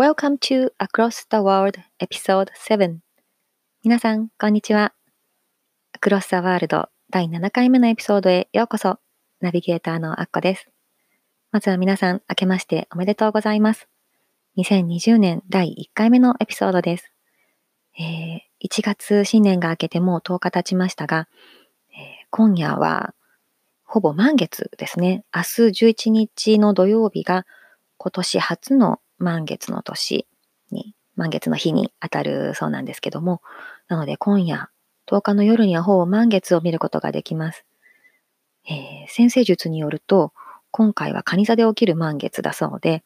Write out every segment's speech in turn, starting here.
Welcome to Across the World Episode 7皆さん、こんにちは。Across the World 第7回目のエピソードへようこそ。ナビゲーターのアッコです。まずは皆さん、明けましておめでとうございます。2020年第1回目のエピソードです。えー、1月新年が明けてもう10日経ちましたが、えー、今夜はほぼ満月ですね。明日11日の土曜日が今年初の満月の年に、満月の日に当たるそうなんですけども、なので今夜、10日の夜にはほぼ満月を見ることができます。えー、先生術によると、今回は蟹座で起きる満月だそうで、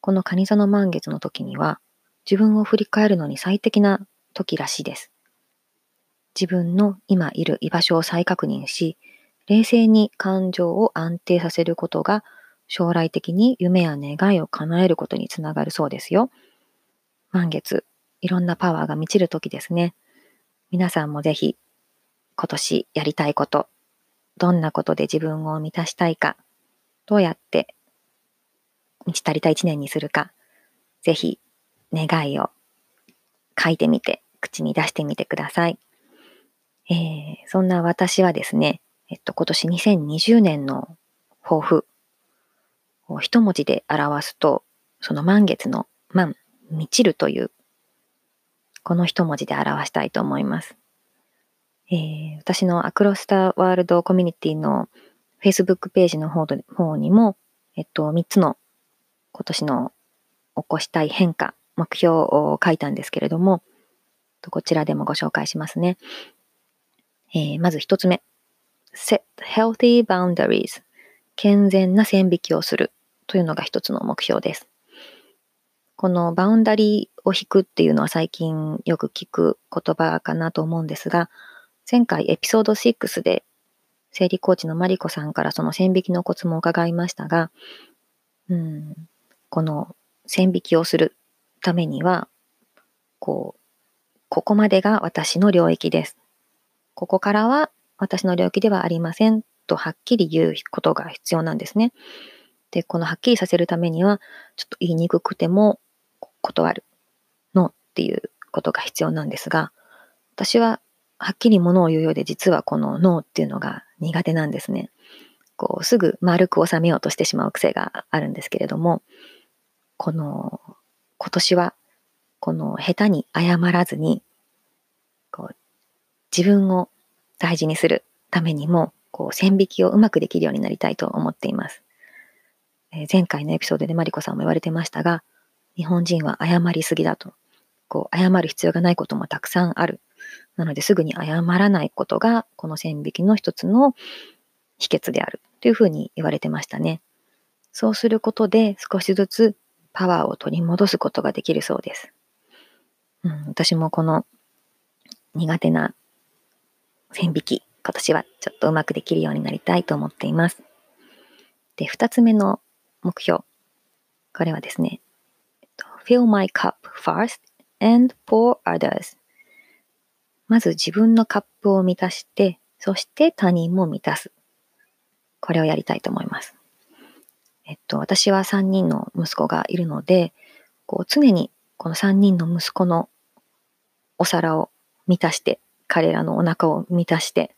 この蟹座の満月の時には、自分を振り返るのに最適な時らしいです。自分の今いる居場所を再確認し、冷静に感情を安定させることが将来的に夢や願いを叶えることにつながるそうですよ。満月、いろんなパワーが満ちる時ですね。皆さんもぜひ今年やりたいこと、どんなことで自分を満たしたいか、どうやって満ち足りた一年にするか、ぜひ願いを書いてみて、口に出してみてください。えー、そんな私はですね、えっと、今年2020年の抱負一文字で表すと、その満月の満、満ちるという、この一文字で表したいと思います。えー、私のアクロスターワールドコミュニティの Facebook ページの方方にも、えっと、3つの今年の起こしたい変化、目標を書いたんですけれども、こちらでもご紹介しますね。えー、まず一つ目。set healthy boundaries 健全な線引きをするというのが一つの目標です。このバウンダリーを引くっていうのは最近よく聞く言葉かなと思うんですが、前回エピソード6で生理コーチのマリコさんからその線引きのコツも伺いましたが、うん、この線引きをするためには、こう、ここまでが私の領域です。ここからは私の領域ではありませんとはっきり言うことが必要なんですね。で、このはっきりさせるためには、ちょっと言いにくくても断る。のっていうことが必要なんですが、私ははっきりものを言うようで実はこのノーっていうのが苦手なんですね。こうすぐ丸く収めようとしてしまう癖があるんですけれども、この今年はこの下手に謝らずに、こう自分を大事にするためにも、こう線引きをうまくできるようになりたいと思っています。え、前回のエピソードでマリコさんも言われてましたが、日本人は謝りすぎだと。こう、謝る必要がないこともたくさんある。なのですぐに謝らないことが、この線引きの一つの秘訣である。というふうに言われてましたね。そうすることで少しずつパワーを取り戻すことができるそうです。うん、私もこの苦手な線引き、今年はちょっとうまくできるようになりたいと思っています。で、二つ目の目標。これはですね、fill my cup first and for others まず自分のカップを満たして、そして他人も満たす。これをやりたいと思います。えっと、私は3人の息子がいるので、こう常にこの3人の息子のお皿を満たして、彼らのお腹を満たして、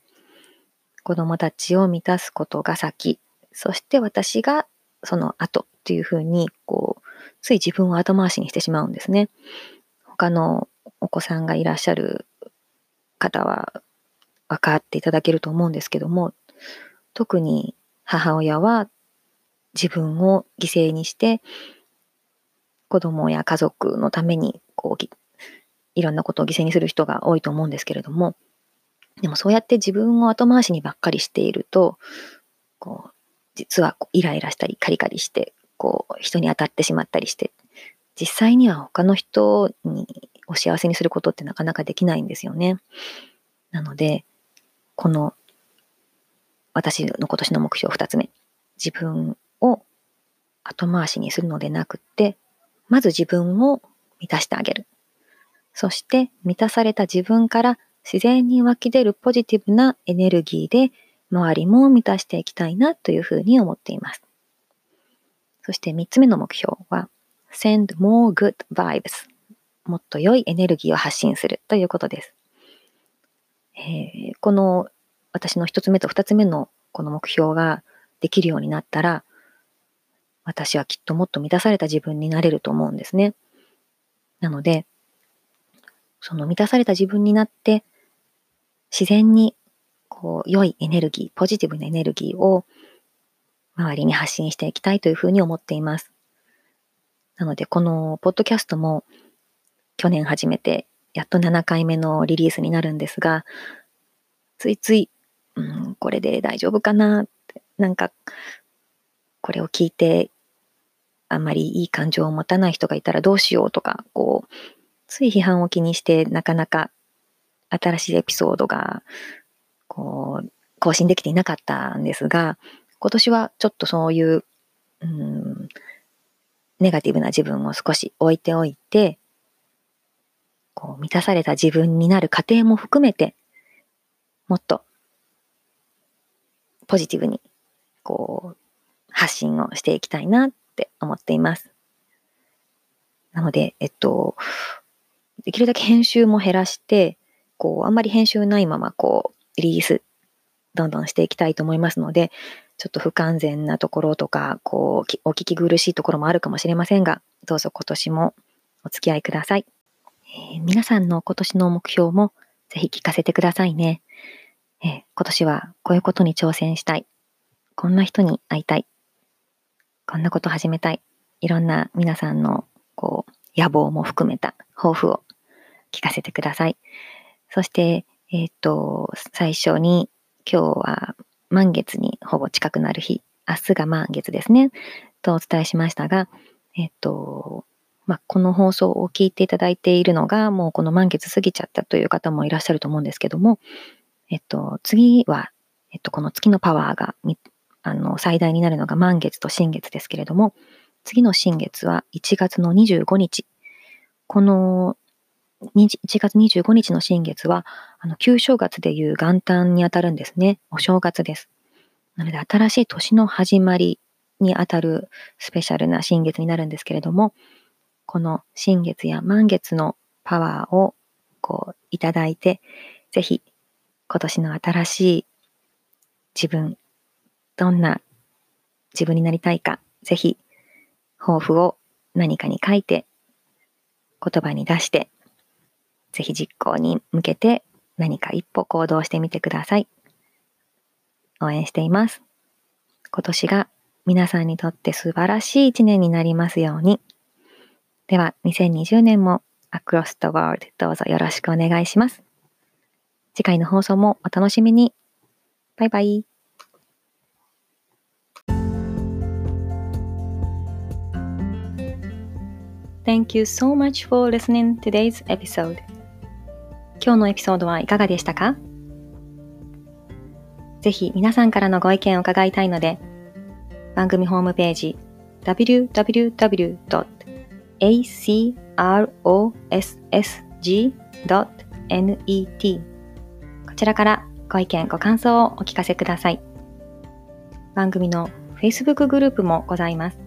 子供たちを満たすことが先、そして私がその後っていうふうに、こう、つい自分を後回しにしてしまうんですね。他のお子さんがいらっしゃる方は分かっていただけると思うんですけども、特に母親は自分を犠牲にして、子供や家族のために、こう、いろんなことを犠牲にする人が多いと思うんですけれども、でもそうやって自分を後回しにばっかりしていると、こう、実はイライラしたりカリカリして、こう、人に当たってしまったりして、実際には他の人にお幸せにすることってなかなかできないんですよね。なので、この私の今年の目標2つ目。自分を後回しにするのでなくって、まず自分を満たしてあげる。そして満たされた自分から自然に湧き出るポジティブなエネルギーで周りも満たしていきたいなというふうに思っています。そして3つ目の目標は send more good vibes もっと良いエネルギーを発信するということです。えー、この私の1つ目と2つ目のこの目標ができるようになったら私はきっともっと満たされた自分になれると思うんですね。なので、その満たされた自分になって、自然にこう良いエネルギー、ポジティブなエネルギーを周りに発信していきたいというふうに思っています。なので、このポッドキャストも去年始めて、やっと7回目のリリースになるんですが、ついつい、うん、これで大丈夫かな？って、なんか、これを聞いてあんまりいい感情を持たない人がいたらどうしようとか、こう、つい批判を気にしてなかなか新しいエピソードが、こう、更新できていなかったんですが、今年はちょっとそういう、うん、ネガティブな自分を少し置いておいて、こう、満たされた自分になる過程も含めて、もっと、ポジティブに、こう、発信をしていきたいなって思っています。なので、えっと、できるだけ編集も減らして、こう、あんまり編集ないまま、こう、リリース、どんどんしていきたいと思いますので、ちょっと不完全なところとか、こう、お聞き苦しいところもあるかもしれませんが、どうぞ今年もお付き合いください。えー、皆さんの今年の目標もぜひ聞かせてくださいね。えー、今年はこういうことに挑戦したい。こんな人に会いたい。こんなこと始めたい。いろんな皆さんの、こう、野望も含めた抱負を聞かせてください。そして、えっ、ー、と、最初に、今日は満月にほぼ近くなる日、明日が満月ですね、とお伝えしましたが、えっ、ー、と、まあ、この放送を聞いていただいているのが、もうこの満月過ぎちゃったという方もいらっしゃると思うんですけども、えっと、次は、えっと、この月のパワーがあの、最大になるのが満月と新月ですけれども、次の新月は1月の25日。この1月25日の新月は、あの、旧正月でいう元旦にあたるんですね。お正月です。なので、新しい年の始まりにあたるスペシャルな新月になるんですけれども、この新月や満月のパワーをこういただいて、ぜひ今年の新しい自分、どんな自分になりたいか、ぜひ、抱負を何かに書いて、言葉に出して、ぜひ実行に向けて何か一歩行動してみてください。応援しています。今年が皆さんにとって素晴らしい一年になりますように。では、2020年も Across the World どうぞよろしくお願いします。次回の放送もお楽しみに。バイバイ。Thank you so much for listening today's episode. 今日のエピソードはいかがでしたか？ぜひ皆さんからのご意見を伺いたいので、番組ホームページ www.acrossg.net こちらからご意見、ご感想をお聞かせください。番組の Facebook グループもございます。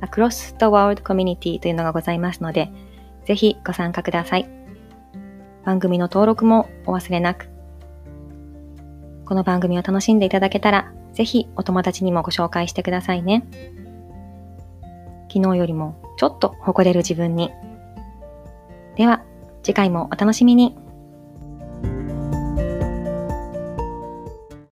Across the World Community というのがございますので、ぜひご参加ください。番組の登録もお忘れなく。この番組を楽しんでいただけたら、ぜひお友達にもご紹介してくださいね。昨日よりもちょっと誇れる自分に。では、次回もお楽しみに。